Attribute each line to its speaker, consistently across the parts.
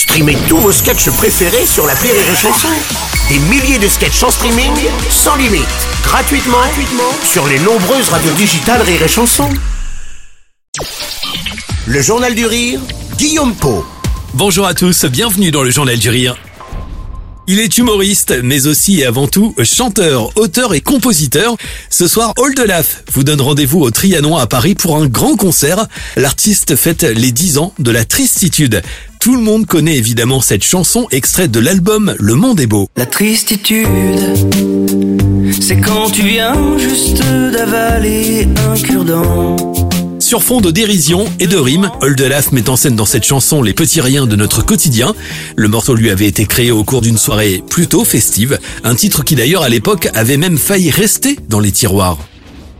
Speaker 1: Streamez tous vos sketchs préférés sur la Rire et. Des milliers de sketchs en streaming, sans limite, gratuitement, gratuitement sur les nombreuses radios digitales Rire et. Le Journal du Rire, Guillaume Po.
Speaker 2: Bonjour à tous, bienvenue dans le Journal du Rire. Il est humoriste, mais aussi et avant tout chanteur, auteur et compositeur. Ce soir, Hall de Laf vous donne rendez-vous au Trianon à Paris pour un grand concert. L'artiste fête les 10 ans de la tristitude. Tout le monde connaît évidemment cette chanson extraite de l'album Le Monde est beau.
Speaker 3: La tristitude, c'est quand tu viens juste d'avaler un cure-dent.
Speaker 2: Sur fond de dérision et de rimes, Oldelaf met en scène dans cette chanson les petits riens de notre quotidien. Le morceau lui avait été créé au cours d'une soirée plutôt festive, un titre qui d'ailleurs à l'époque avait même failli rester dans les tiroirs.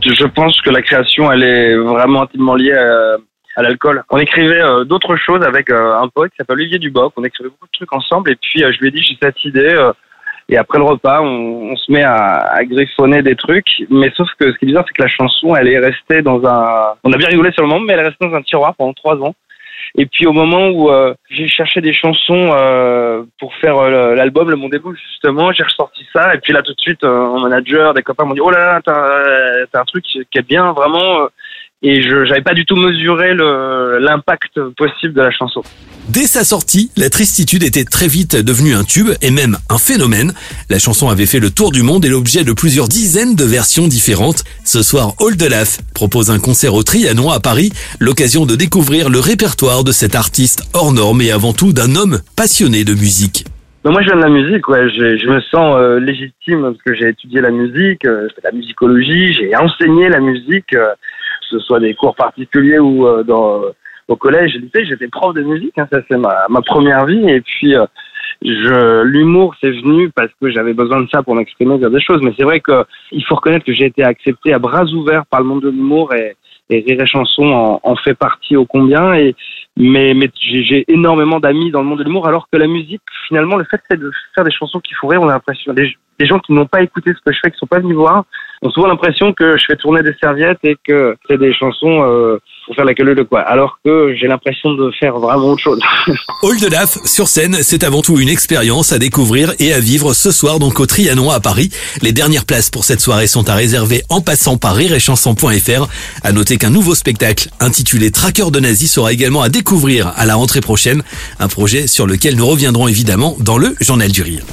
Speaker 4: Je pense que la création, elle est vraiment intimement liée à, à l'alcool. On écrivait euh, d'autres choses avec euh, un pote qui s'appelle Olivier Duboc. On écrivait beaucoup de trucs ensemble et puis euh, je lui ai dit j'ai cette idée. et après le repas, on, on se met à, à, griffonner des trucs. Mais sauf que ce qui est bizarre, c'est que la chanson, elle est restée dans un... On a bien rigolé sur le moment, mais elle est restée dans un tiroir pendant trois ans. Et puis au moment où euh, j'ai cherché des chansons euh, pour faire euh, l'album Le Monde beau, justement, j'ai ressorti ça. Et puis là tout de suite, un manager, des copains m'ont dit, oh là là, t'as un truc qui est bien, vraiment et je n'avais pas du tout mesuré l'impact possible de la chanson.
Speaker 2: Dès sa sortie, la tristitude était très vite devenue un tube et même un phénomène. La chanson avait fait le tour du monde et l'objet de plusieurs dizaines de versions différentes. Ce soir, Laf propose un concert au Trianon à Paris, l'occasion de découvrir le répertoire de cet artiste hors norme et avant tout d'un homme passionné de musique.
Speaker 4: moi, je viens de la musique, ouais. Je, je me sens euh, légitime parce que j'ai étudié la musique, euh, la musicologie, j'ai enseigné la musique. Euh, ce soit des cours particuliers ou euh, dans au collège, lycée, j'étais prof de musique, hein, ça c'est ma, ma première vie. Et puis, euh, je, l'humour, c'est venu parce que j'avais besoin de ça pour m'exprimer, dire des choses. Mais c'est vrai qu'il faut reconnaître que j'ai été accepté à bras ouverts par le monde de l'humour et, et Rire et Chanson en, en, fait partie au combien. Et, mais, mais j'ai énormément d'amis dans le monde de l'humour, alors que la musique, finalement, le fait c'est de faire des chansons qui font rire, on a l'impression, des, des gens qui n'ont pas écouté ce que je fais, qui sont pas venus voir, ont souvent l'impression que je fais tourner des serviettes et que c'est des chansons euh, pour faire la queue de quoi. Alors que j'ai l'impression de faire vraiment autre chose.
Speaker 2: Hall de Laf sur scène, c'est avant tout une expérience à découvrir et à vivre ce soir donc au Trianon à Paris. Les dernières places pour cette soirée sont à réserver en passant par rireetchanson.fr. À noter qu'un nouveau spectacle intitulé Tracker de nazi sera également à découvrir à la rentrée prochaine, un projet sur lequel nous reviendrons évidemment dans le Journal du Rire.